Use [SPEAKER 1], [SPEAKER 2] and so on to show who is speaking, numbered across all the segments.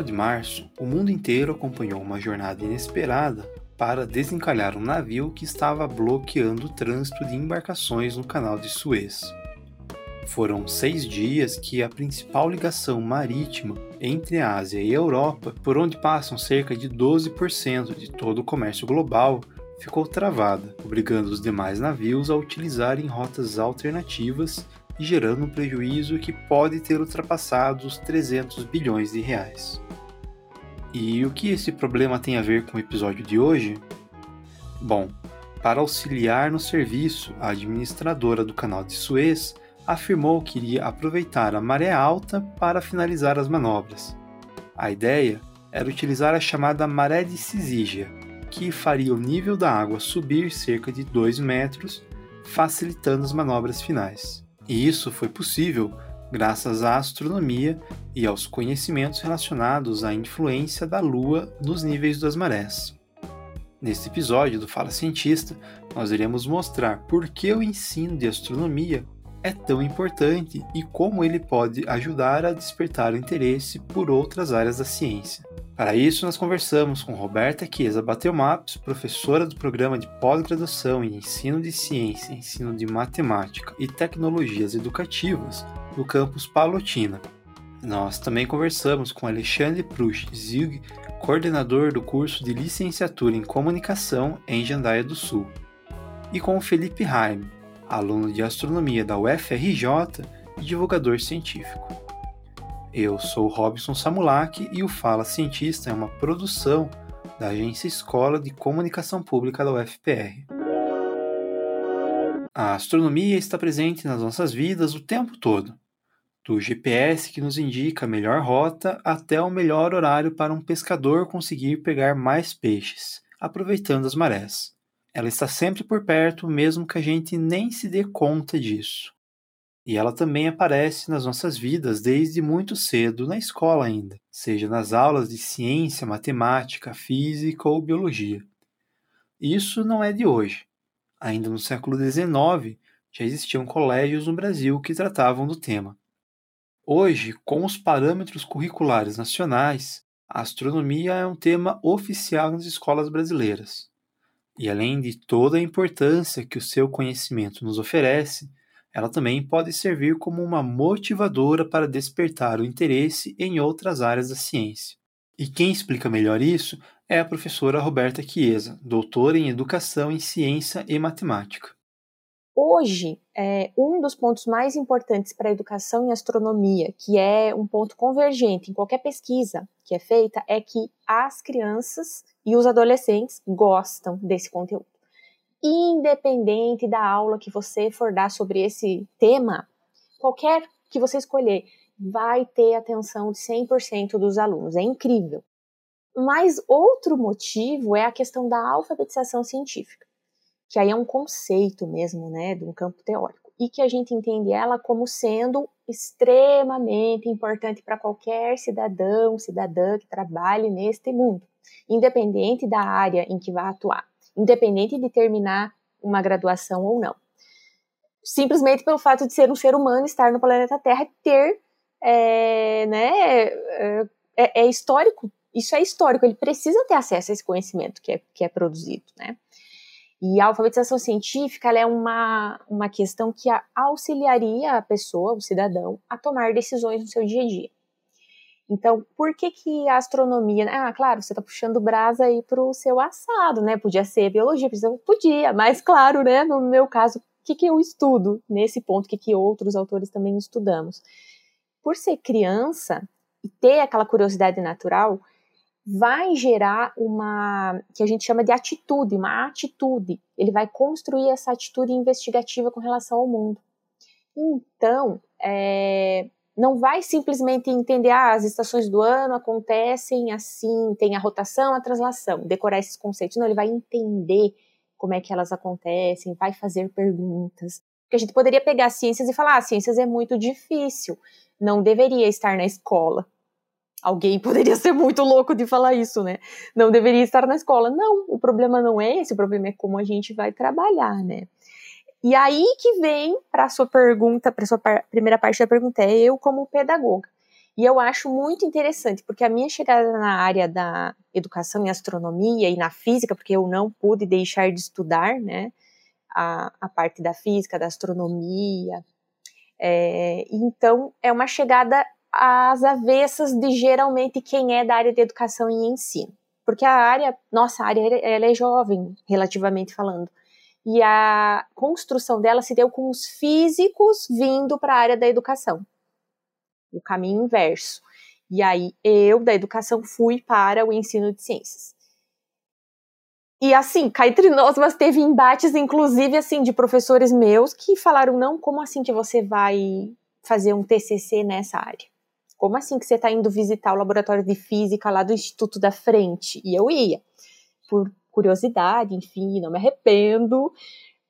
[SPEAKER 1] final de março, o mundo inteiro acompanhou uma jornada inesperada para desencalhar um navio que estava bloqueando o trânsito de embarcações no canal de Suez. Foram seis dias que a principal ligação marítima entre a Ásia e a Europa, por onde passam cerca de 12% de todo o comércio global, ficou travada, obrigando os demais navios a utilizarem rotas alternativas e gerando um prejuízo que pode ter ultrapassado os 300 bilhões de reais. E o que esse problema tem a ver com o episódio de hoje? Bom, para auxiliar no serviço, a administradora do canal de Suez afirmou que iria aproveitar a maré alta para finalizar as manobras. A ideia era utilizar a chamada maré de Cisígia, que faria o nível da água subir cerca de 2 metros, facilitando as manobras finais. E isso foi possível graças à astronomia e aos conhecimentos relacionados à influência da Lua nos níveis das marés. Neste episódio do Fala Cientista, nós iremos mostrar por que o ensino de astronomia é tão importante e como ele pode ajudar a despertar o interesse por outras áreas da ciência. Para isso, nós conversamos com Roberta Chiesa Batelmaps, professora do programa de pós-graduação em Ensino de Ciência, Ensino de Matemática e Tecnologias Educativas do campus Palotina. Nós também conversamos com Alexandre Prush Zig, coordenador do curso de licenciatura em Comunicação em Jandaia do Sul, e com Felipe Raime, aluno de astronomia da UFRJ e divulgador científico. Eu sou Robson Samulak e o Fala Cientista é uma produção da Agência Escola de Comunicação Pública da UFPR. A astronomia está presente nas nossas vidas o tempo todo, do GPS que nos indica a melhor rota até o melhor horário para um pescador conseguir pegar mais peixes, aproveitando as marés. Ela está sempre por perto, mesmo que a gente nem se dê conta disso. E ela também aparece nas nossas vidas desde muito cedo na escola ainda, seja nas aulas de ciência, matemática, física ou biologia. Isso não é de hoje. Ainda no século XIX já existiam colégios no Brasil que tratavam do tema. Hoje, com os parâmetros curriculares nacionais, a astronomia é um tema oficial nas escolas brasileiras. E além de toda a importância que o seu conhecimento nos oferece, ela também pode servir como uma motivadora para despertar o interesse em outras áreas da ciência. E quem explica melhor isso é a professora Roberta Chiesa, doutora em Educação em Ciência e Matemática.
[SPEAKER 2] Hoje, é, um dos pontos mais importantes para a educação em astronomia, que é um ponto convergente em qualquer pesquisa que é feita, é que as crianças e os adolescentes gostam desse conteúdo independente da aula que você for dar sobre esse tema, qualquer que você escolher, vai ter atenção de 100% dos alunos. É incrível. Mas outro motivo é a questão da alfabetização científica, que aí é um conceito mesmo, né, de um campo teórico, e que a gente entende ela como sendo extremamente importante para qualquer cidadão, cidadã que trabalhe neste mundo, independente da área em que vá atuar independente de terminar uma graduação ou não. Simplesmente pelo fato de ser um ser humano, estar no planeta Terra, ter, é, né, é, é, é histórico, isso é histórico, ele precisa ter acesso a esse conhecimento que é, que é produzido, né. E a alfabetização científica é uma, uma questão que auxiliaria a pessoa, o cidadão, a tomar decisões no seu dia a dia. Então, por que que a astronomia... Ah, claro, você está puxando brasa aí para o seu assado, né? Podia ser biologia, podia, mas claro, né? No meu caso, o que, que eu estudo nesse ponto, o que, que outros autores também estudamos? Por ser criança e ter aquela curiosidade natural, vai gerar uma que a gente chama de atitude, uma atitude. Ele vai construir essa atitude investigativa com relação ao mundo. Então, é, não vai simplesmente entender ah, as estações do ano acontecem assim, tem a rotação, a translação, decorar esses conceitos. Não, ele vai entender como é que elas acontecem, vai fazer perguntas. Porque a gente poderia pegar ciências e falar, ah, ciências é muito difícil, não deveria estar na escola. Alguém poderia ser muito louco de falar isso, né? Não deveria estar na escola. Não, o problema não é esse, o problema é como a gente vai trabalhar, né? E aí que vem para a sua pergunta, para a sua par primeira parte da pergunta, é eu como pedagoga. E eu acho muito interessante, porque a minha chegada na área da educação em astronomia e na física, porque eu não pude deixar de estudar, né, a, a parte da física, da astronomia. É, então, é uma chegada às avessas de geralmente quem é da área de educação e ensino. Porque a área, nossa área, ela é jovem, relativamente falando. E a construção dela se deu com os físicos vindo para a área da educação o caminho inverso. E aí eu, da educação, fui para o ensino de ciências. E assim, cá entre nós, mas teve embates, inclusive, assim, de professores meus que falaram, não, como assim que você vai fazer um TCC nessa área? Como assim que você está indo visitar o laboratório de física lá do Instituto da Frente? E eu ia, por curiosidade, enfim, não me arrependo,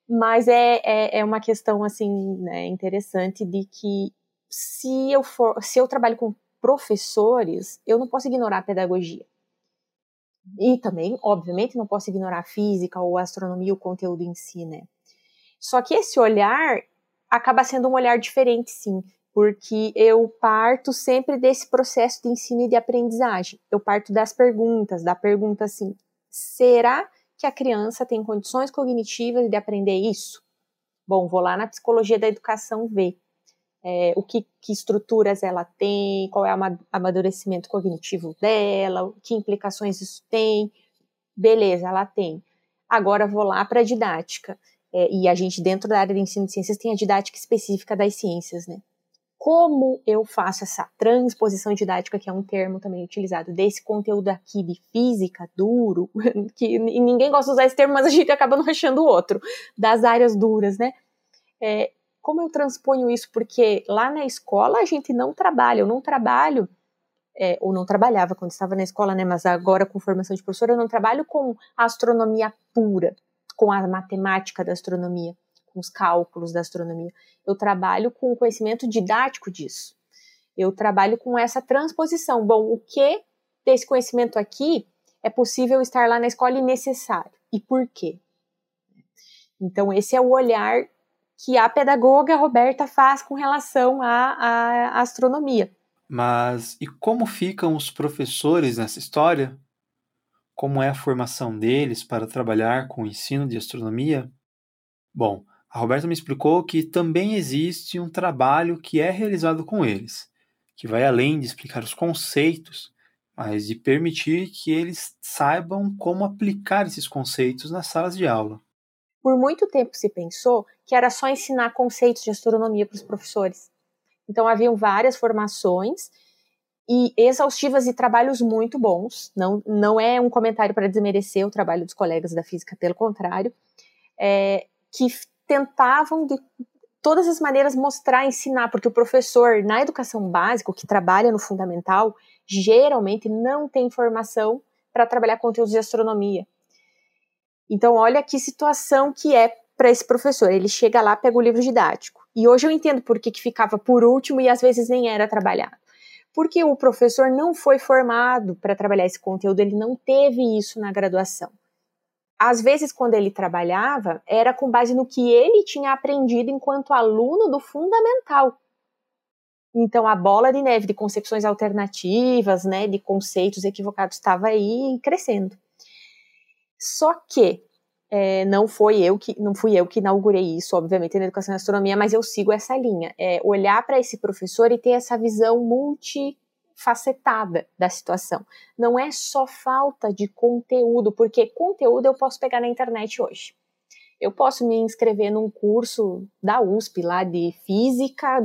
[SPEAKER 2] mas é, é, é uma questão, assim, né, interessante de que se eu for, se eu trabalho com professores, eu não posso ignorar a pedagogia. E também, obviamente, não posso ignorar a física ou a astronomia, o conteúdo em si, né? Só que esse olhar acaba sendo um olhar diferente, sim, porque eu parto sempre desse processo de ensino e de aprendizagem. Eu parto das perguntas, da pergunta assim: será que a criança tem condições cognitivas de aprender isso? Bom, vou lá na psicologia da educação ver é, o que, que, estruturas ela tem, qual é o amadurecimento cognitivo dela, que implicações isso tem. Beleza, ela tem. Agora vou lá para a didática. É, e a gente, dentro da área de ensino de ciências, tem a didática específica das ciências, né? Como eu faço essa transposição didática, que é um termo também utilizado, desse conteúdo aqui de física duro, que ninguém gosta de usar esse termo, mas a gente acaba não achando outro, das áreas duras, né? É, como eu transponho isso? Porque lá na escola a gente não trabalha, eu não trabalho, é, ou não trabalhava quando estava na escola, né? Mas agora com formação de professora, eu não trabalho com a astronomia pura, com a matemática da astronomia, com os cálculos da astronomia. Eu trabalho com o conhecimento didático disso. Eu trabalho com essa transposição. Bom, o que desse conhecimento aqui é possível estar lá na escola e necessário? E por quê? Então, esse é o olhar que a pedagoga Roberta faz com relação à, à astronomia.
[SPEAKER 1] Mas e como ficam os professores nessa história? Como é a formação deles para trabalhar com o ensino de astronomia? Bom, a Roberta me explicou que também existe um trabalho que é realizado com eles, que vai além de explicar os conceitos, mas de permitir que eles saibam como aplicar esses conceitos nas salas de aula.
[SPEAKER 2] Por muito tempo se pensou que era só ensinar conceitos de astronomia para os professores. Então haviam várias formações e exaustivas e trabalhos muito bons. Não, não é um comentário para desmerecer o trabalho dos colegas da física, pelo contrário, é, que tentavam de todas as maneiras mostrar, ensinar, porque o professor na educação básica, que trabalha no fundamental, geralmente não tem formação para trabalhar conteúdos de astronomia. Então, olha que situação que é para esse professor. Ele chega lá, pega o livro didático. E hoje eu entendo por que, que ficava por último e às vezes nem era trabalhado. Porque o professor não foi formado para trabalhar esse conteúdo, ele não teve isso na graduação. Às vezes, quando ele trabalhava, era com base no que ele tinha aprendido enquanto aluno do fundamental. Então, a bola de neve de concepções alternativas, né, de conceitos equivocados, estava aí crescendo. Só que é, não foi eu que não fui eu que inaugurei isso, obviamente, na educação e astronomia, mas eu sigo essa linha. É olhar para esse professor e ter essa visão multifacetada da situação. Não é só falta de conteúdo, porque conteúdo eu posso pegar na internet hoje. Eu posso me inscrever num curso da USP lá de física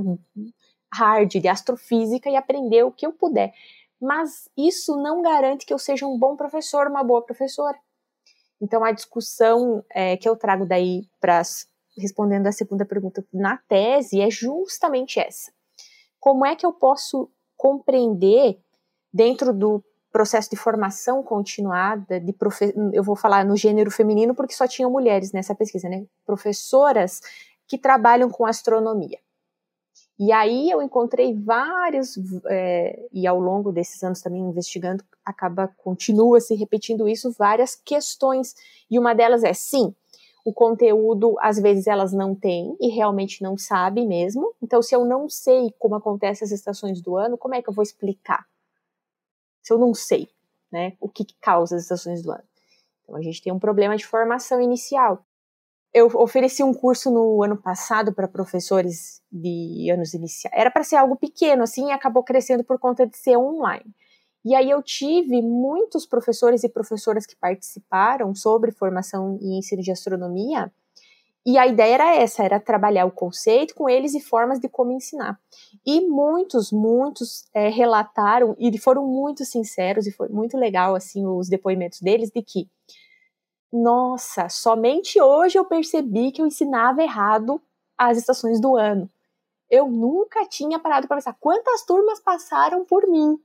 [SPEAKER 2] hard, de astrofísica e aprender o que eu puder. Mas isso não garante que eu seja um bom professor, uma boa professora. Então, a discussão é, que eu trago daí para respondendo a segunda pergunta na tese é justamente essa. Como é que eu posso compreender dentro do processo de formação continuada de profe eu vou falar no gênero feminino porque só tinham mulheres nessa pesquisa, né? Professoras que trabalham com astronomia. E aí eu encontrei vários, é, e ao longo desses anos também investigando, acaba, continua se repetindo isso, várias questões. E uma delas é, sim, o conteúdo, às vezes elas não têm e realmente não sabem mesmo. Então, se eu não sei como acontecem as estações do ano, como é que eu vou explicar? Se eu não sei, né, o que, que causa as estações do ano. Então, a gente tem um problema de formação inicial. Eu ofereci um curso no ano passado para professores de anos iniciais. Era para ser algo pequeno, assim, e acabou crescendo por conta de ser online. E aí eu tive muitos professores e professoras que participaram sobre formação e ensino de astronomia, e a ideia era essa, era trabalhar o conceito com eles e formas de como ensinar. E muitos, muitos é, relataram e foram muito sinceros e foi muito legal assim os depoimentos deles de que nossa, somente hoje eu percebi que eu ensinava errado as estações do ano. Eu nunca tinha parado para pensar quantas turmas passaram por mim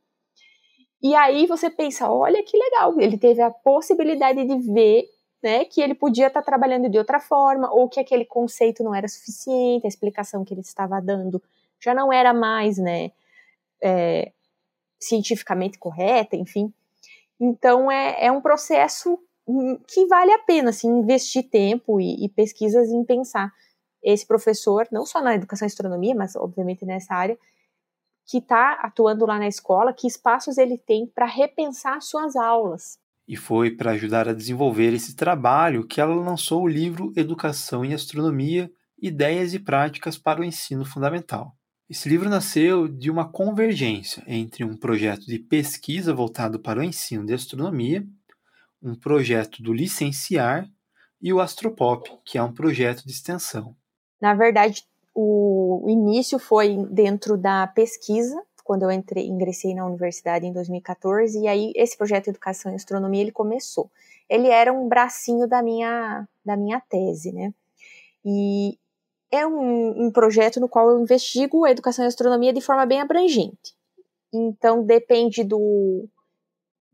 [SPEAKER 2] e aí você pensa, olha que legal, ele teve a possibilidade de ver né, que ele podia estar trabalhando de outra forma, ou que aquele conceito não era suficiente, a explicação que ele estava dando já não era mais né, é, cientificamente correta, enfim. Então é, é um processo que vale a pena assim, investir tempo e, e pesquisas em pensar esse professor, não só na educação e astronomia, mas obviamente nessa área, que está atuando lá na escola, que espaços ele tem para repensar suas aulas.
[SPEAKER 1] E foi para ajudar a desenvolver esse trabalho que ela lançou o livro Educação em Astronomia Ideias e Práticas para o Ensino Fundamental. Esse livro nasceu de uma convergência entre um projeto de pesquisa voltado para o ensino de astronomia, um projeto do licenciar e o Astropop, que é um projeto de extensão.
[SPEAKER 2] Na verdade, o, início foi dentro da pesquisa, quando eu entrei, ingressei na universidade em 2014, e aí esse projeto de Educação e Astronomia ele começou. Ele era um bracinho da minha, da minha tese, né? E é um, um projeto no qual eu investigo a educação e astronomia de forma bem abrangente. Então, depende do,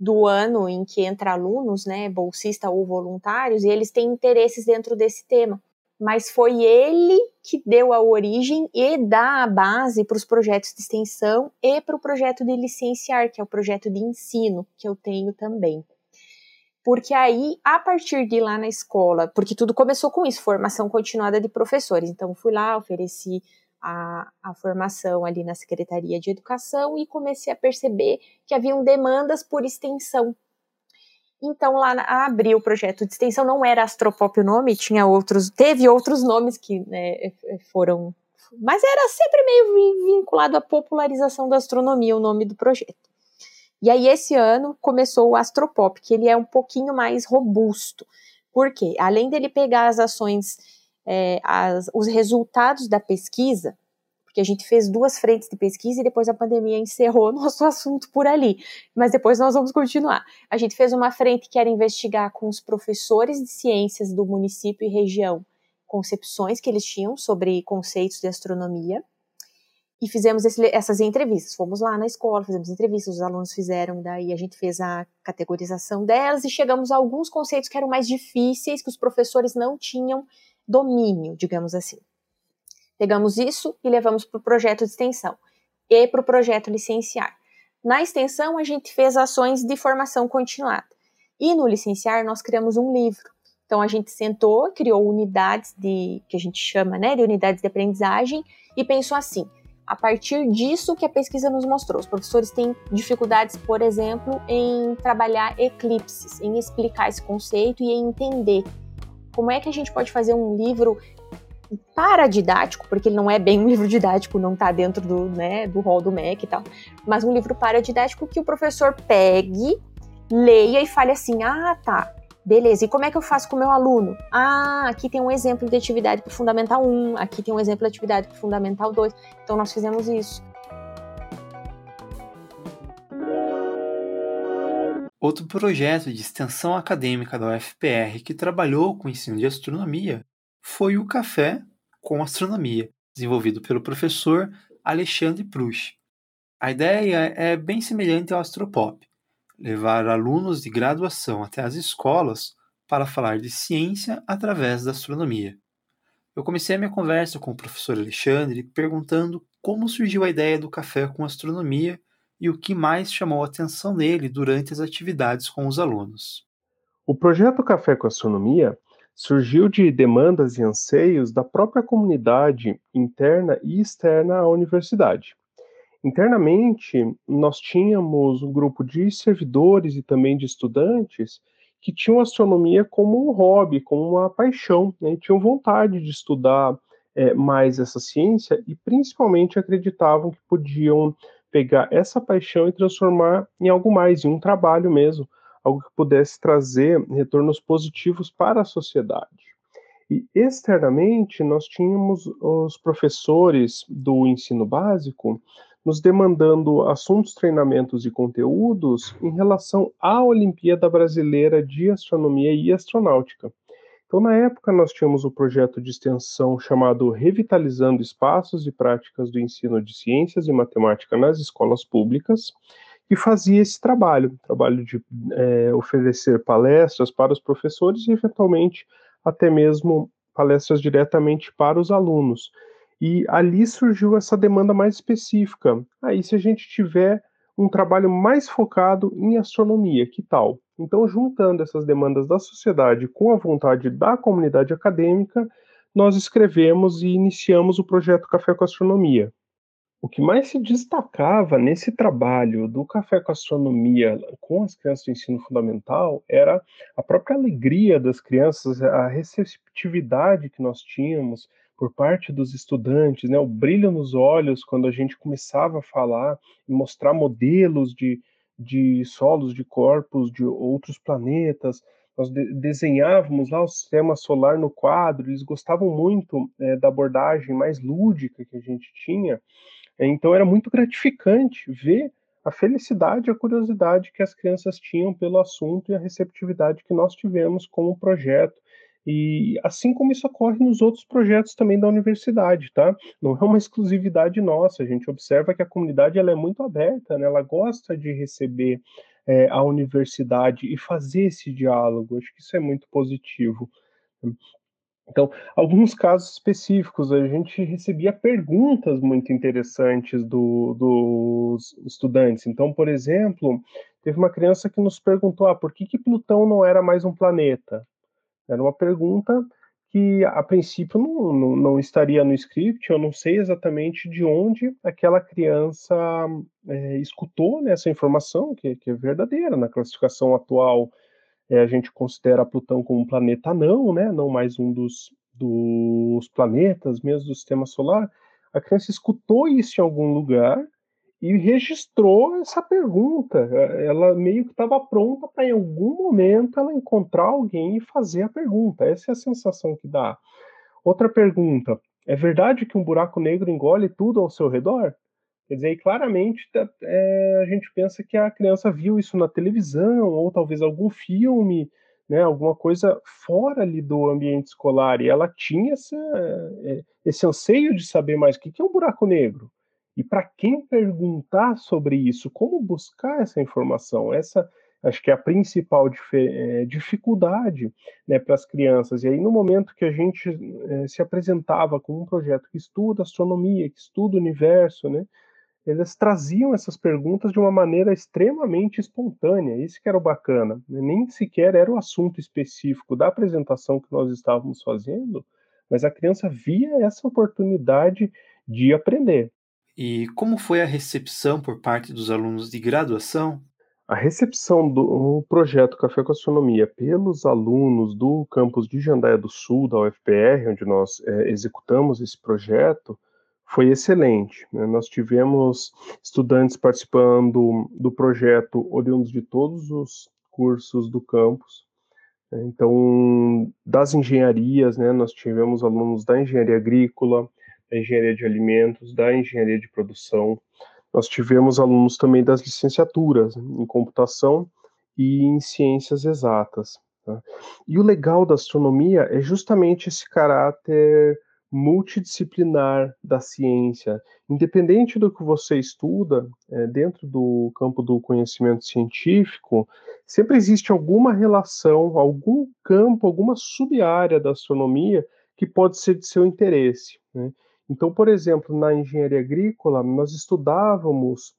[SPEAKER 2] do ano em que entra alunos, né, bolsista ou voluntários, e eles têm interesses dentro desse tema mas foi ele que deu a origem e dá a base para os projetos de extensão e para o projeto de licenciar, que é o projeto de ensino que eu tenho também. Porque aí, a partir de lá na escola, porque tudo começou com isso, formação continuada de professores. Então, fui lá, ofereci a, a formação ali na Secretaria de Educação e comecei a perceber que haviam demandas por extensão então, lá na, abri o projeto de extensão, não era Astropop o nome, tinha outros, teve outros nomes que né, foram. Mas era sempre meio vinculado à popularização da astronomia, o nome do projeto. E aí, esse ano, começou o Astropop, que ele é um pouquinho mais robusto. Por quê? Além dele pegar as ações, é, as, os resultados da pesquisa, porque a gente fez duas frentes de pesquisa e depois a pandemia encerrou nosso assunto por ali. Mas depois nós vamos continuar. A gente fez uma frente que era investigar com os professores de ciências do município e região concepções que eles tinham sobre conceitos de astronomia e fizemos esse, essas entrevistas. Fomos lá na escola, fizemos entrevistas, os alunos fizeram, daí a gente fez a categorização delas e chegamos a alguns conceitos que eram mais difíceis, que os professores não tinham domínio, digamos assim. Pegamos isso e levamos para o projeto de extensão e para o projeto licenciar. Na extensão, a gente fez ações de formação continuada. E no licenciar, nós criamos um livro. Então, a gente sentou, criou unidades de, que a gente chama né, de unidades de aprendizagem, e pensou assim: a partir disso que a pesquisa nos mostrou, os professores têm dificuldades, por exemplo, em trabalhar eclipses, em explicar esse conceito e em entender como é que a gente pode fazer um livro paradidático, porque ele não é bem um livro didático, não está dentro do, né, do rol do MEC e tal, mas um livro paradidático que o professor pegue, leia e fale assim: ah, tá, beleza, e como é que eu faço com o meu aluno? Ah, aqui tem um exemplo de atividade para o Fundamental 1, aqui tem um exemplo de atividade para o Fundamental 2, então nós fizemos isso.
[SPEAKER 1] Outro projeto de extensão acadêmica da UFPR que trabalhou com o ensino de astronomia foi o Café com Astronomia, desenvolvido pelo professor Alexandre Prush. A ideia é bem semelhante ao Astropop, levar alunos de graduação até as escolas para falar de ciência através da astronomia. Eu comecei a minha conversa com o professor Alexandre perguntando como surgiu a ideia do café com astronomia e o que mais chamou a atenção dele durante as atividades com os alunos.
[SPEAKER 3] O projeto Café com Astronomia surgiu de demandas e anseios da própria comunidade interna e externa à universidade. Internamente, nós tínhamos um grupo de servidores e também de estudantes que tinham astronomia como um hobby, como uma paixão, né, e tinham vontade de estudar é, mais essa ciência e principalmente acreditavam que podiam pegar essa paixão e transformar em algo mais, em um trabalho mesmo, algo que pudesse trazer retornos positivos para a sociedade. E externamente, nós tínhamos os professores do ensino básico nos demandando assuntos, treinamentos e conteúdos em relação à Olimpíada Brasileira de Astronomia e Astronáutica. Então, na época, nós tínhamos o um projeto de extensão chamado Revitalizando Espaços e Práticas do Ensino de Ciências e Matemática nas Escolas Públicas, que fazia esse trabalho, trabalho de é, oferecer palestras para os professores e, eventualmente, até mesmo palestras diretamente para os alunos, e ali surgiu essa demanda mais específica. Aí, se a gente tiver um trabalho mais focado em astronomia, que tal? Então, juntando essas demandas da sociedade com a vontade da comunidade acadêmica, nós escrevemos e iniciamos o projeto Café com Astronomia. O que mais se destacava nesse trabalho do Café com Astronomia com as crianças do ensino fundamental era a própria alegria das crianças, a receptividade que nós tínhamos por parte dos estudantes, né, o brilho nos olhos quando a gente começava a falar e mostrar modelos de, de solos, de corpos de outros planetas. Nós de desenhávamos lá o sistema solar no quadro, eles gostavam muito é, da abordagem mais lúdica que a gente tinha. Então era muito gratificante ver a felicidade e a curiosidade que as crianças tinham pelo assunto e a receptividade que nós tivemos com o projeto e assim como isso ocorre nos outros projetos também da universidade, tá? Não é uma exclusividade nossa. A gente observa que a comunidade ela é muito aberta, né? Ela gosta de receber é, a universidade e fazer esse diálogo. Acho que isso é muito positivo. Então, alguns casos específicos, a gente recebia perguntas muito interessantes do, dos estudantes. Então, por exemplo, teve uma criança que nos perguntou: ah, por que, que Plutão não era mais um planeta? Era uma pergunta que, a princípio, não, não, não, estaria no script, eu não sei exatamente de onde aquela criança é, escutou né, essa informação, que, que, é verdadeira. Na classificação atual, é, a gente considera Plutão como um planeta não, né, não mais um dos, dos planetas mesmo do sistema solar. A criança escutou isso em algum lugar e registrou essa pergunta. Ela meio que estava pronta para, em algum momento, ela encontrar alguém e fazer a pergunta. Essa é a sensação que dá. Outra pergunta: é verdade que um buraco negro engole tudo ao seu redor? Quer dizer, claramente tá, é, a gente pensa que a criança viu isso na televisão, ou talvez algum filme, né, alguma coisa fora ali do ambiente escolar, e ela tinha essa, é, esse anseio de saber mais o que é um buraco negro. E para quem perguntar sobre isso, como buscar essa informação? Essa acho que é a principal é, dificuldade né, para as crianças. E aí, no momento que a gente é, se apresentava com um projeto que estuda astronomia, que estuda o universo, né, eles traziam essas perguntas de uma maneira extremamente espontânea. Isso que era o bacana. Né? Nem sequer era o assunto específico da apresentação que nós estávamos fazendo, mas a criança via essa oportunidade de aprender.
[SPEAKER 1] E como foi a recepção por parte dos alunos de graduação?
[SPEAKER 3] A recepção do projeto Café com Astronomia pelos alunos do campus de Jandaia do Sul, da UFPR, onde nós é, executamos esse projeto, foi excelente. Né? Nós tivemos estudantes participando do projeto oriundos de todos os cursos do campus. Então, das engenharias, né, nós tivemos alunos da engenharia agrícola, da engenharia de alimentos, da engenharia de produção. Nós tivemos alunos também das licenciaturas em computação e em ciências exatas. Tá? E o legal da astronomia é justamente esse caráter multidisciplinar da ciência. Independente do que você estuda, é, dentro do campo do conhecimento científico, sempre existe alguma relação, algum campo, alguma sub-área da astronomia que pode ser de seu interesse. Né? Então, por exemplo, na engenharia agrícola, nós estudávamos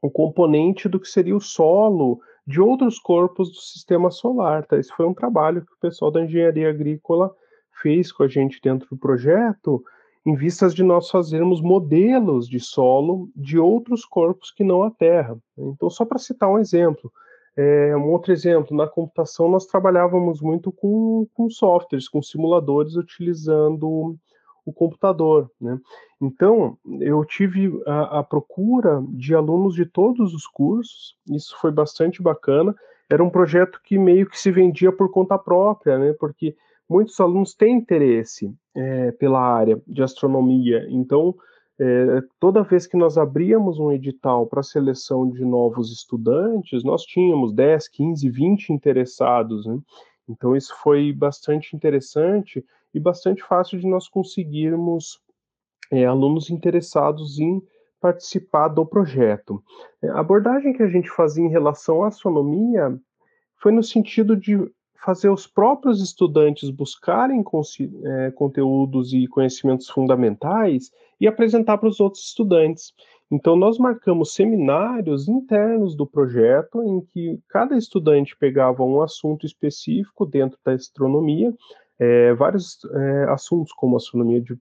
[SPEAKER 3] o componente do que seria o solo de outros corpos do sistema solar. Tá? Esse foi um trabalho que o pessoal da engenharia agrícola fez com a gente dentro do projeto, em vistas de nós fazermos modelos de solo de outros corpos que não a Terra. Então, só para citar um exemplo, é, um outro exemplo, na computação nós trabalhávamos muito com, com softwares, com simuladores, utilizando o computador. Né? Então, eu tive a, a, procura de alunos de todos os cursos, isso foi bastante bacana. Era um projeto que meio que se vendia por conta própria, né? porque muitos alunos têm interesse é, pela área de astronomia, então. É, toda vez que nós abríamos um edital para seleção de novos estudantes, nós tínhamos 10, 15, 20 interessados. Né? Então, isso foi bastante interessante e bastante fácil de nós conseguirmos é, alunos interessados em participar do projeto. É, a abordagem que a gente fazia em relação à astronomia foi no sentido de fazer os próprios estudantes buscarem é, conteúdos e conhecimentos fundamentais e apresentar para os outros estudantes. Então, nós marcamos seminários internos do projeto, em que cada estudante pegava um assunto específico dentro da astronomia, é, vários é, assuntos, como astronomia de,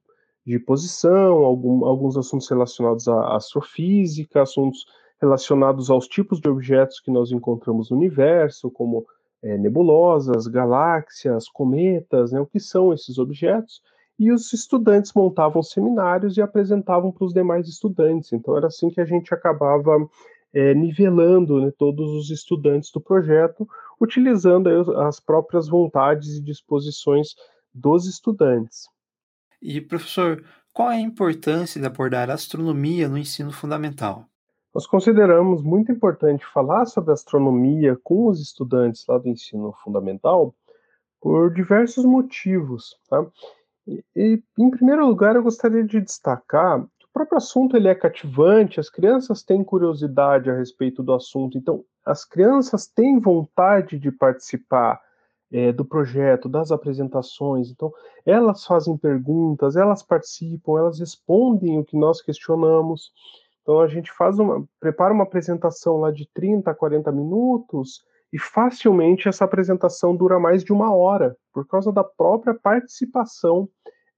[SPEAKER 3] de posição, algum, alguns assuntos relacionados à astrofísica, assuntos relacionados aos tipos de objetos que nós encontramos no universo, como é, nebulosas, galáxias, cometas, né, o que são esses objetos, e os estudantes montavam seminários e apresentavam para os demais estudantes. Então era assim que a gente acabava é, nivelando né, todos os estudantes do projeto, utilizando as próprias vontades e disposições dos estudantes.
[SPEAKER 1] E, professor, qual é a importância de abordar astronomia no ensino fundamental?
[SPEAKER 3] Nós consideramos muito importante falar sobre astronomia com os estudantes lá do ensino fundamental por diversos motivos. Tá? E, e, em primeiro lugar, eu gostaria de destacar próprio assunto ele é cativante, as crianças têm curiosidade a respeito do assunto, então as crianças têm vontade de participar é, do projeto, das apresentações, então elas fazem perguntas, elas participam, elas respondem o que nós questionamos. Então a gente faz uma, prepara uma apresentação lá de 30 a 40 minutos e facilmente essa apresentação dura mais de uma hora, por causa da própria participação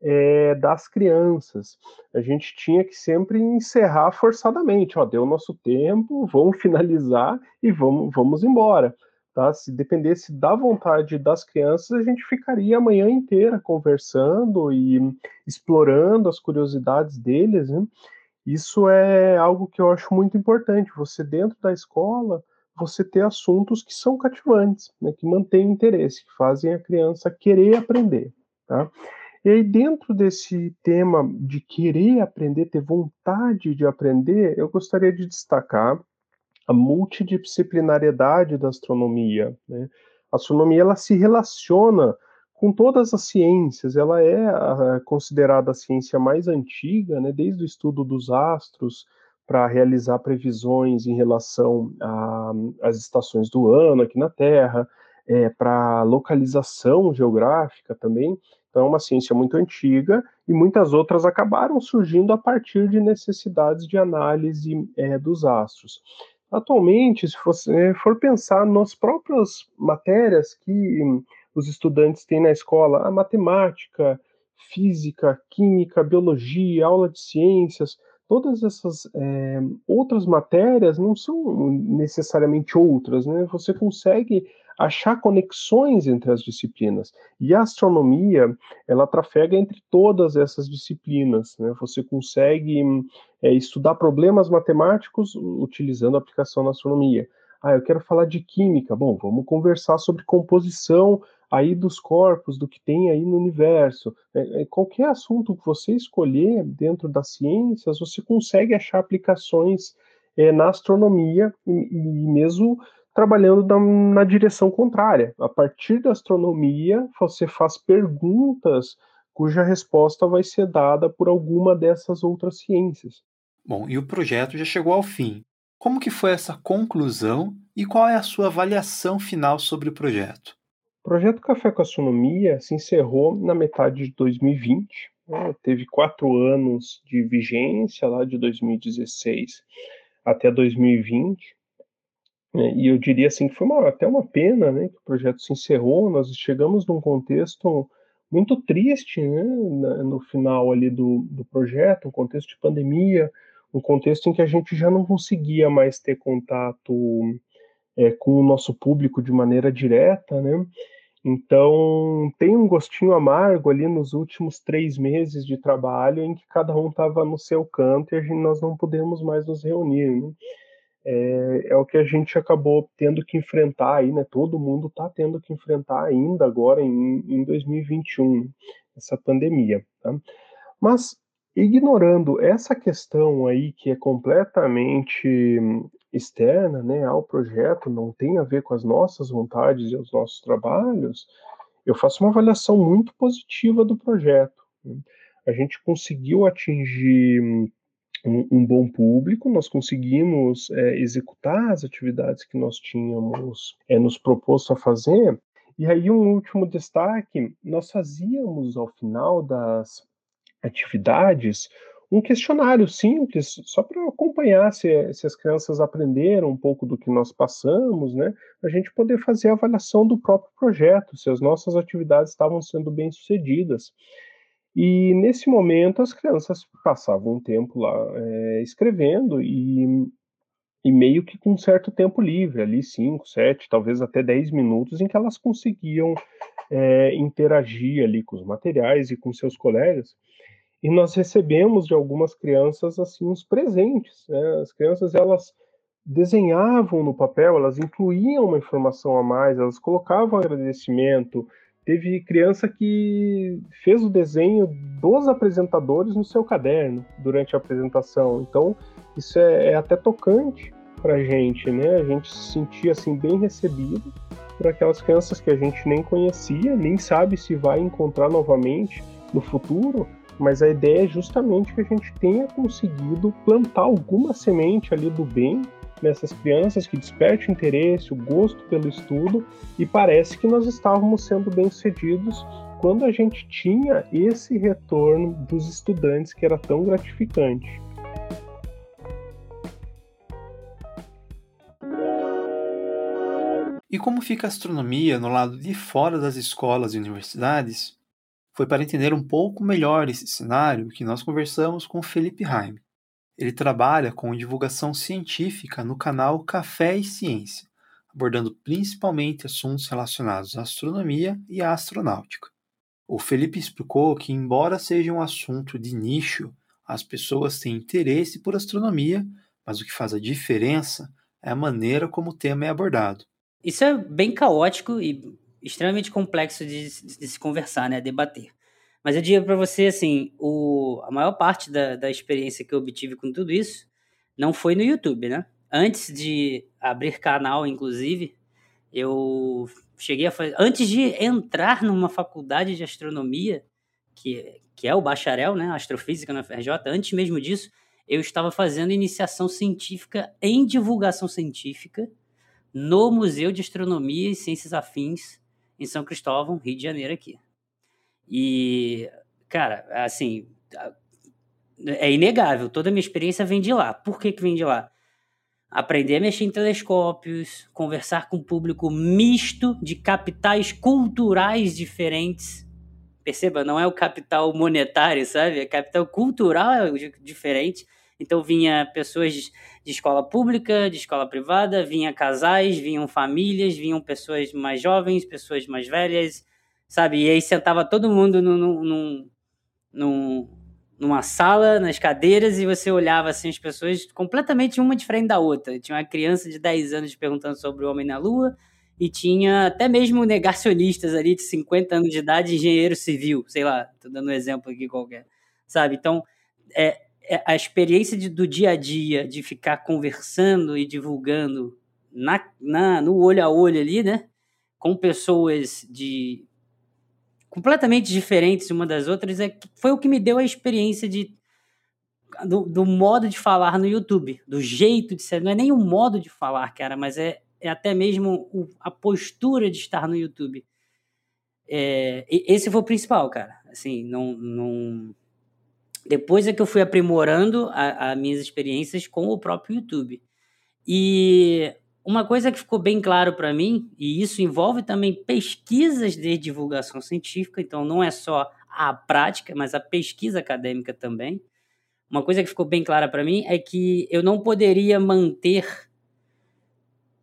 [SPEAKER 3] é, das crianças. A gente tinha que sempre encerrar forçadamente, ó, deu nosso tempo, vamos finalizar e vamos, vamos embora. Tá? Se dependesse da vontade das crianças, a gente ficaria a manhã inteira conversando e explorando as curiosidades deles. Né? Isso é algo que eu acho muito importante. Você dentro da escola, você ter assuntos que são cativantes, né? que mantêm interesse, que fazem a criança querer aprender. Tá? E aí, dentro desse tema de querer aprender, ter vontade de aprender, eu gostaria de destacar a multidisciplinariedade da astronomia. Né? A astronomia ela se relaciona com todas as ciências, ela é a, considerada a ciência mais antiga, né? desde o estudo dos astros para realizar previsões em relação às estações do ano aqui na Terra, é, para localização geográfica também. Então, é uma ciência muito antiga e muitas outras acabaram surgindo a partir de necessidades de análise é, dos astros. Atualmente, se você for pensar nas próprias matérias que os estudantes têm na escola, a matemática, física, química, biologia, aula de ciências, todas essas é, outras matérias não são necessariamente outras, né? Você consegue achar conexões entre as disciplinas. E a astronomia, ela trafega entre todas essas disciplinas. Né? Você consegue é, estudar problemas matemáticos utilizando a aplicação na astronomia. Ah, eu quero falar de química. Bom, vamos conversar sobre composição aí dos corpos, do que tem aí no universo. É, é, qualquer assunto que você escolher dentro das ciências, você consegue achar aplicações é, na astronomia e, e mesmo trabalhando na, na direção contrária. A partir da astronomia, você faz perguntas cuja resposta vai ser dada por alguma dessas outras ciências.
[SPEAKER 1] Bom, e o projeto já chegou ao fim. Como que foi essa conclusão e qual é a sua avaliação final sobre o projeto?
[SPEAKER 3] O projeto Café com Astronomia se encerrou na metade de 2020. Né? Teve quatro anos de vigência, lá de 2016 até 2020. É, e eu diria assim que foi uma, até uma pena né, que o projeto se encerrou. Nós chegamos num contexto muito triste né, no final ali do, do projeto, um contexto de pandemia, um contexto em que a gente já não conseguia mais ter contato é, com o nosso público de maneira direta, né? Então tem um gostinho amargo ali nos últimos três meses de trabalho em que cada um estava no seu canto e gente, nós não pudemos mais nos reunir. Né? É, é, o que a gente acabou tendo que enfrentar aí, né? Todo mundo está tendo que enfrentar ainda agora em, em 2021 essa pandemia. Tá? Mas ignorando essa questão aí que é completamente externa né, ao projeto, não tem a ver com as nossas vontades e os nossos trabalhos, eu faço uma avaliação muito positiva do projeto. Né. A gente conseguiu atingir um, um bom público, nós conseguimos é, executar as atividades que nós tínhamos é, nos proposto a fazer. E aí, um último destaque: nós fazíamos ao final das atividades um questionário simples, só para acompanhar se, se, as crianças aprenderam um pouco do que nós passamos, né? A gente poder fazer a avaliação do próprio projeto, se as nossas atividades estavam sendo bem sucedidas. E nesse momento as crianças passavam um tempo lá é, escrevendo e, e meio que com um certo tempo livre, ali 5, 7, talvez até 10 minutos, em que elas conseguiam é, interagir ali com os materiais e com seus colegas e nós recebemos de algumas crianças assim uns presentes. Né? As crianças elas desenhavam no papel, elas incluíam uma informação a mais, elas colocavam agradecimento. Teve criança que fez o desenho dos apresentadores no seu caderno durante a apresentação. Então isso é, é até tocante para gente, né? A gente se sentia assim bem recebido por aquelas crianças que a gente nem conhecia, nem sabe se vai encontrar novamente no futuro, mas a ideia é justamente que a gente tenha conseguido plantar alguma semente ali do bem nessas crianças que desperte o interesse, o gosto pelo estudo, e parece que nós estávamos sendo bem-sucedidos quando a gente tinha esse retorno dos estudantes que era tão gratificante.
[SPEAKER 1] E como fica a astronomia no lado de fora das escolas e universidades? Foi para entender um pouco melhor esse cenário que nós conversamos com Felipe Heim. Ele trabalha com divulgação científica no canal Café e Ciência, abordando principalmente assuntos relacionados à astronomia e à astronáutica. O Felipe explicou que, embora seja um assunto de nicho, as pessoas têm interesse por astronomia, mas o que faz a diferença é a maneira como o tema é abordado.
[SPEAKER 4] Isso é bem caótico e extremamente complexo de, de, se conversar, né, debater. Mas eu digo para você, assim, o, a maior parte da, da experiência que eu obtive com tudo isso não foi no YouTube, né? Antes de abrir canal, inclusive, eu cheguei a fazer. Antes de entrar numa faculdade de astronomia, que, que é o bacharel, né? Astrofísica na FRJ, antes mesmo disso, eu estava fazendo iniciação científica em divulgação científica no Museu de Astronomia e Ciências Afins em São Cristóvão, Rio de Janeiro, aqui. E, cara, assim, é inegável, toda a minha experiência vem de lá. Por que, que vem de lá? Aprender a mexer em telescópios, conversar com um público misto de capitais culturais diferentes. Perceba, não é o capital monetário, sabe? É capital cultural diferente. Então vinha pessoas de escola pública, de escola privada, vinha casais, vinham famílias, vinham pessoas mais jovens, pessoas mais velhas, sabe? E aí sentava todo mundo num, num, num, numa sala, nas cadeiras, e você olhava assim as pessoas completamente uma diferente da outra. Tinha uma criança de 10 anos perguntando sobre o homem na lua, e tinha até mesmo negacionistas ali de 50 anos de idade, engenheiro civil, sei lá, tô dando um exemplo aqui qualquer, sabe? Então, é, a experiência de, do dia a dia, de ficar conversando e divulgando na, na, no olho a olho ali, né? Com pessoas de completamente diferentes uma das outras, é, foi o que me deu a experiência de do, do, modo de falar no YouTube, do jeito de ser. Não é nem o modo de falar, cara, mas é, é até mesmo o, a postura de estar no YouTube. É, esse foi o principal, cara. Assim, não, não, depois é que eu fui aprimorando as minhas experiências com o próprio YouTube. E uma coisa que ficou bem claro para mim, e isso envolve também pesquisas de divulgação científica, então não é só a prática, mas a pesquisa acadêmica também. Uma coisa que ficou bem clara para mim é que eu não poderia manter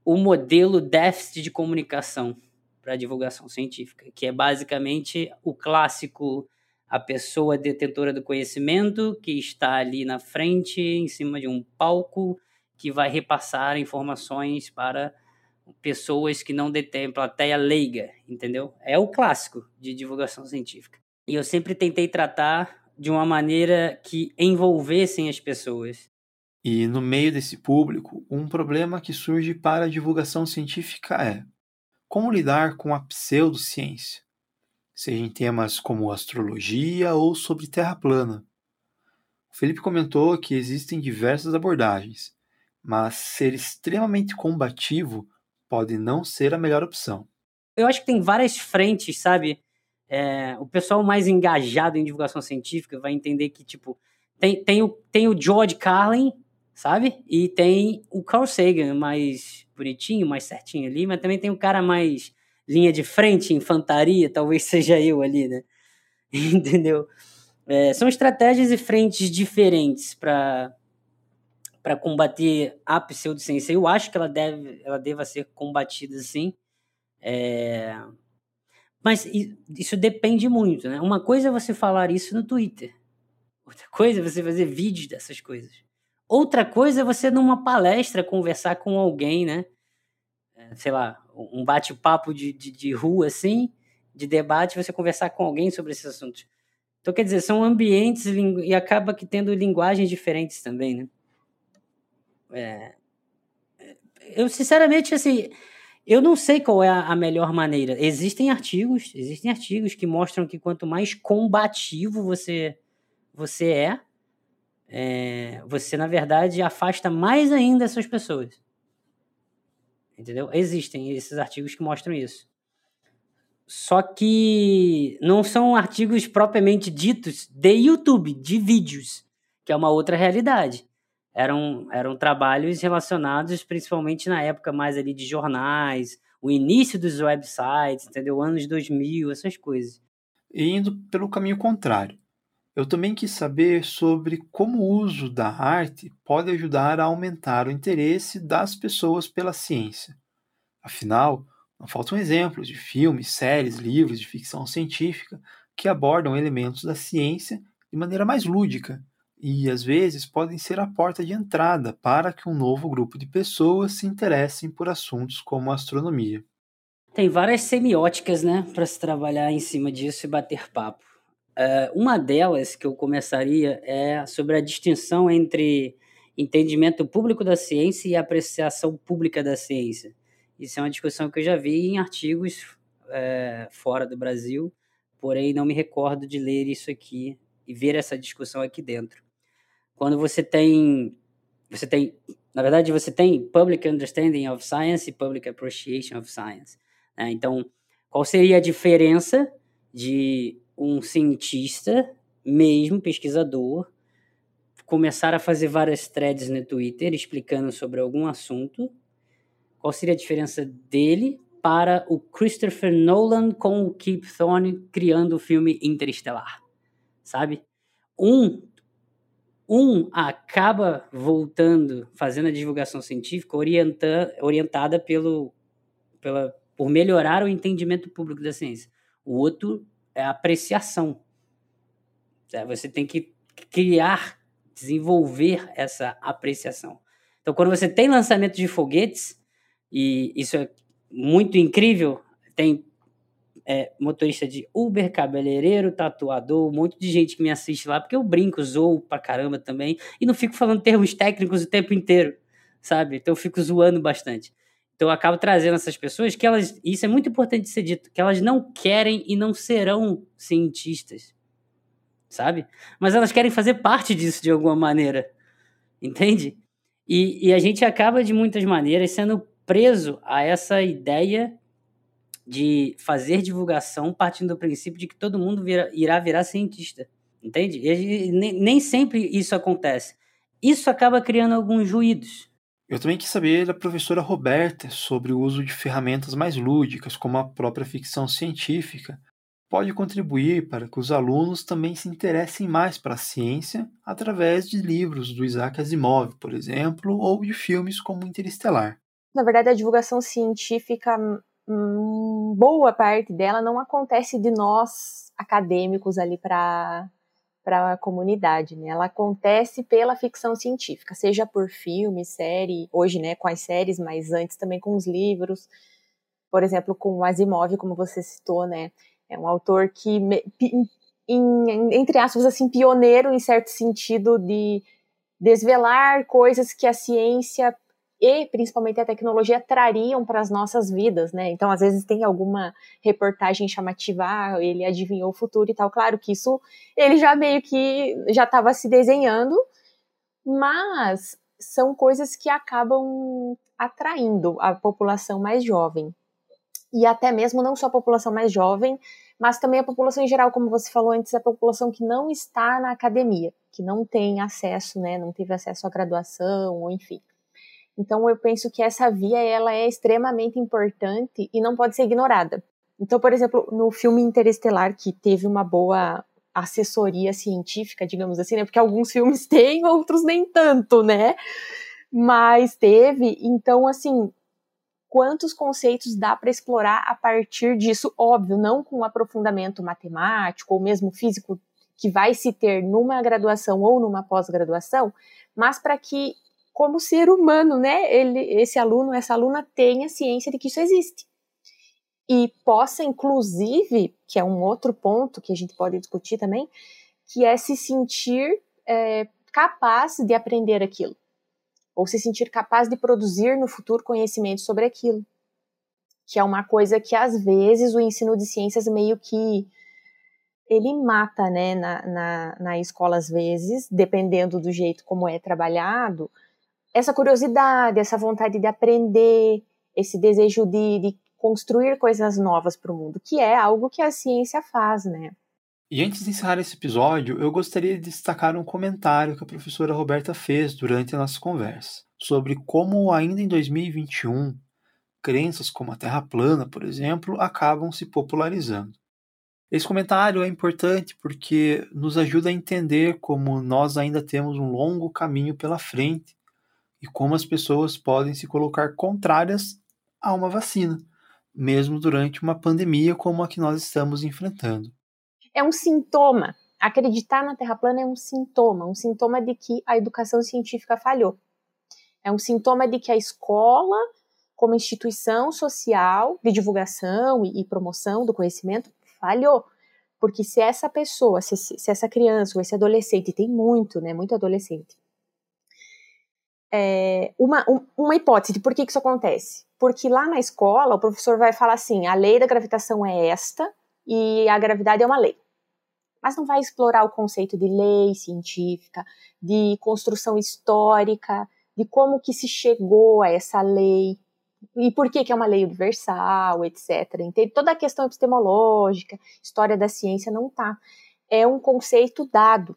[SPEAKER 4] o modelo déficit de comunicação para divulgação científica, que é basicamente o clássico a pessoa detentora do conhecimento que está ali na frente, em cima de um palco, que vai repassar informações para pessoas que não detêm plateia leiga, entendeu? É o clássico de divulgação científica. E eu sempre tentei tratar de uma maneira que envolvessem as pessoas.
[SPEAKER 1] E no meio desse público, um problema que surge para a divulgação científica é como lidar com a pseudociência, seja em temas como astrologia ou sobre terra plana. O Felipe comentou que existem diversas abordagens, mas ser extremamente combativo pode não ser a melhor opção.
[SPEAKER 4] Eu acho que tem várias frentes, sabe? É, o pessoal mais engajado em divulgação científica vai entender que, tipo, tem, tem, o, tem o George Carlin, sabe? E tem o Carl Sagan, mais bonitinho, mais certinho ali, mas também tem o cara mais linha de frente, infantaria, talvez seja eu ali, né? Entendeu? É, são estratégias e frentes diferentes para para combater a pseudociência. Eu acho que ela deve, ela deva ser combatida sim. É... Mas isso depende muito, né? Uma coisa é você falar isso no Twitter. Outra coisa é você fazer vídeos dessas coisas. Outra coisa é você numa palestra conversar com alguém, né? É, sei lá, um bate-papo de, de, de rua assim, de debate, você conversar com alguém sobre esses assuntos. Então, quer dizer, são ambientes e acaba que tendo linguagens diferentes também, né? É, eu, sinceramente, assim, eu não sei qual é a, melhor maneira. Existem artigos, existem artigos que mostram que quanto mais combativo você, você é, é você, na verdade, afasta mais ainda essas pessoas. Entendeu? Existem esses artigos que mostram isso. Só que não são artigos propriamente ditos de YouTube, de vídeos, que é uma outra realidade eram, eram trabalhos relacionados principalmente na época mais ali de jornais, o início dos websites, entendeu? Anos 2000, essas coisas.
[SPEAKER 1] E indo pelo caminho contrário, eu também quis saber sobre como o uso da arte pode ajudar a aumentar o interesse das pessoas pela ciência. Afinal, não faltam exemplos de filmes, séries, livros de ficção científica que abordam elementos da ciência de maneira mais lúdica e às vezes podem ser a porta de entrada para que um novo grupo de pessoas se interessem por assuntos como astronomia.
[SPEAKER 4] Tem várias semióticas, né, para se trabalhar em cima disso e bater papo. Uh, uma delas que eu começaria é sobre a distinção entre entendimento público da ciência e apreciação pública da ciência. Isso é uma discussão que eu já vi em artigos é, fora do Brasil, porém não me recordo de ler isso aqui e ver essa discussão aqui dentro quando você tem você tem na verdade você tem public understanding of science e public appreciation of science né? então qual seria a diferença de um cientista mesmo pesquisador começar a fazer várias threads no Twitter explicando sobre algum assunto qual seria a diferença dele para o Christopher Nolan com o Keith Thorne criando o filme Interestelar sabe um um acaba voltando, fazendo a divulgação científica orienta, orientada pelo, pela, por melhorar o entendimento público da ciência. O outro é apreciação. É, você tem que criar, desenvolver essa apreciação. Então, quando você tem lançamento de foguetes, e isso é muito incrível, tem é, motorista de Uber, cabeleireiro, tatuador, um monte de gente que me assiste lá, porque eu brinco, zoo pra caramba também, e não fico falando termos técnicos o tempo inteiro, sabe? Então eu fico zoando bastante. Então eu acabo trazendo essas pessoas que elas, isso é muito importante ser dito, que elas não querem e não serão cientistas, sabe? Mas elas querem fazer parte disso de alguma maneira, entende? E, e a gente acaba de muitas maneiras sendo preso a essa ideia de fazer divulgação partindo do princípio de que todo mundo vira, irá virar cientista, entende? E nem, nem sempre isso acontece. Isso acaba criando alguns ruídos.
[SPEAKER 1] Eu também quis saber da professora Roberta sobre o uso de ferramentas mais lúdicas, como a própria ficção científica, pode contribuir para que os alunos também se interessem mais para a ciência através de livros do Isaac Asimov, por exemplo, ou de filmes como Interestelar.
[SPEAKER 2] Na verdade, a divulgação científica, hum, boa parte dela não acontece de nós acadêmicos ali para para a comunidade, né? Ela acontece pela ficção científica, seja por filme, série, hoje, né, com as séries, mas antes também com os livros, por exemplo, com o Asimov, como você citou, né? É um autor que, em, entre aspas, assim, pioneiro em certo sentido de desvelar coisas que a ciência e principalmente a tecnologia trariam para as nossas vidas, né? Então, às vezes tem alguma reportagem chamativa, ah, ele adivinhou o futuro e tal. Claro que isso ele já meio que já estava se desenhando, mas são coisas que acabam atraindo a população mais jovem. E até mesmo não só a população mais jovem, mas também a população em geral, como você falou antes, a população que não está na academia, que não tem acesso, né, não teve acesso à graduação, ou enfim. Então eu penso que essa via ela é extremamente importante e não pode ser ignorada. Então, por exemplo, no filme Interestelar, que teve uma boa assessoria científica, digamos assim, né? Porque alguns filmes têm, outros nem tanto, né? Mas teve, então assim, quantos conceitos dá para explorar a partir disso? Óbvio, não com um aprofundamento matemático ou mesmo físico que vai se ter numa graduação ou numa pós-graduação, mas para que como ser humano, né, ele, esse aluno, essa aluna tenha ciência de que isso existe. E possa, inclusive, que é um outro ponto que a gente pode discutir também, que é se sentir é, capaz de aprender aquilo. Ou se sentir capaz de produzir no futuro conhecimento sobre aquilo. Que é uma coisa que, às vezes, o ensino de ciências meio que ele mata, né, na, na, na escola, às vezes, dependendo do jeito como é trabalhado, essa curiosidade, essa vontade de aprender, esse desejo de, de construir coisas novas para o mundo, que é algo que a ciência faz, né?
[SPEAKER 1] E antes de encerrar esse episódio, eu gostaria de destacar um comentário que a professora Roberta fez durante a nossa conversa, sobre como ainda em 2021, crenças como a Terra plana, por exemplo, acabam se popularizando. Esse comentário é importante porque nos ajuda a entender como nós ainda temos um longo caminho pela frente e como as pessoas podem se colocar contrárias a uma vacina, mesmo durante uma pandemia como a que nós estamos enfrentando.
[SPEAKER 2] É um sintoma. Acreditar na Terra plana é um sintoma, um sintoma de que a educação científica falhou. É um sintoma de que a escola, como instituição social de divulgação e, promoção do conhecimento, falhou. Porque se essa pessoa, se, se essa criança ou esse adolescente, tem muito, né, muito adolescente, é, uma, um, uma hipótese de por que, que isso acontece. Porque lá na escola o professor vai falar assim: a lei da gravitação é esta e a gravidade é uma lei. Mas não vai explorar o conceito de lei científica, de construção histórica, de como que se chegou a essa lei e por que, que é uma lei universal, etc. Entende? Toda a questão epistemológica, história da ciência não tá. É um conceito dado.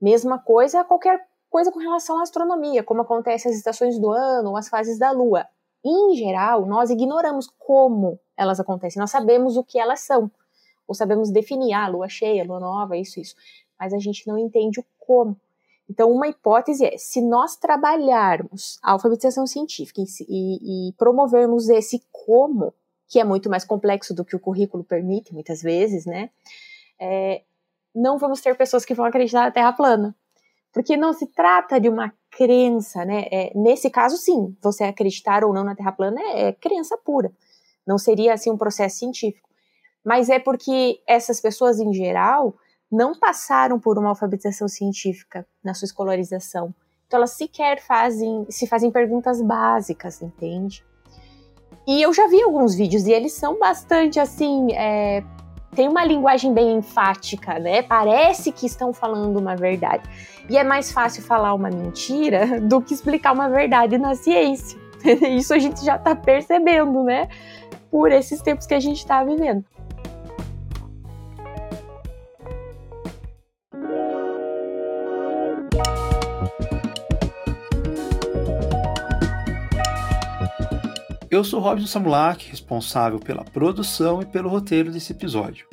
[SPEAKER 2] Mesma coisa qualquer coisa com relação à astronomia, como acontece as estações do ano as fases da Lua. Em geral, nós ignoramos como elas acontecem. Nós sabemos o que elas são, ou sabemos definir, ah, lua cheia, lua nova, isso, isso. Mas a gente não entende o como. Então, uma hipótese é: se nós trabalharmos a alfabetização científica e, e, promovermos esse como, que é muito mais complexo do que o currículo permite, muitas vezes, né? É, não vamos ter pessoas que vão acreditar na Terra plana porque não se trata de uma crença, né? É, nesse caso, sim, você acreditar ou não na Terra plana é, é crença pura. Não seria assim um processo científico. Mas é porque essas pessoas, em geral, não passaram por uma alfabetização científica na sua escolarização. Então elas sequer fazem, se fazem perguntas básicas, entende? E eu já vi alguns vídeos e eles são bastante assim, é, tem uma linguagem bem enfática, né? Parece que estão falando uma verdade. E é mais fácil falar uma mentira do que explicar uma verdade na ciência. Isso a gente já está percebendo, né? Por esses tempos que a gente está vivendo.
[SPEAKER 1] Eu sou Robson Samulak, responsável pela produção e pelo roteiro desse episódio.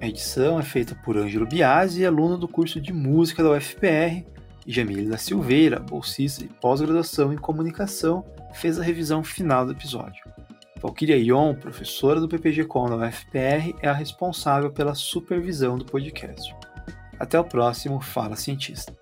[SPEAKER 1] A edição é feita por Ângelo Biasi, aluno do curso de música da UFPR, e Jamile da Silveira, bolsista de pós-graduação em comunicação, fez a revisão final do episódio. Valkyria Ion, professora do PPG-Com da UFPR, é a responsável pela supervisão do podcast. Até o próximo Fala Cientista.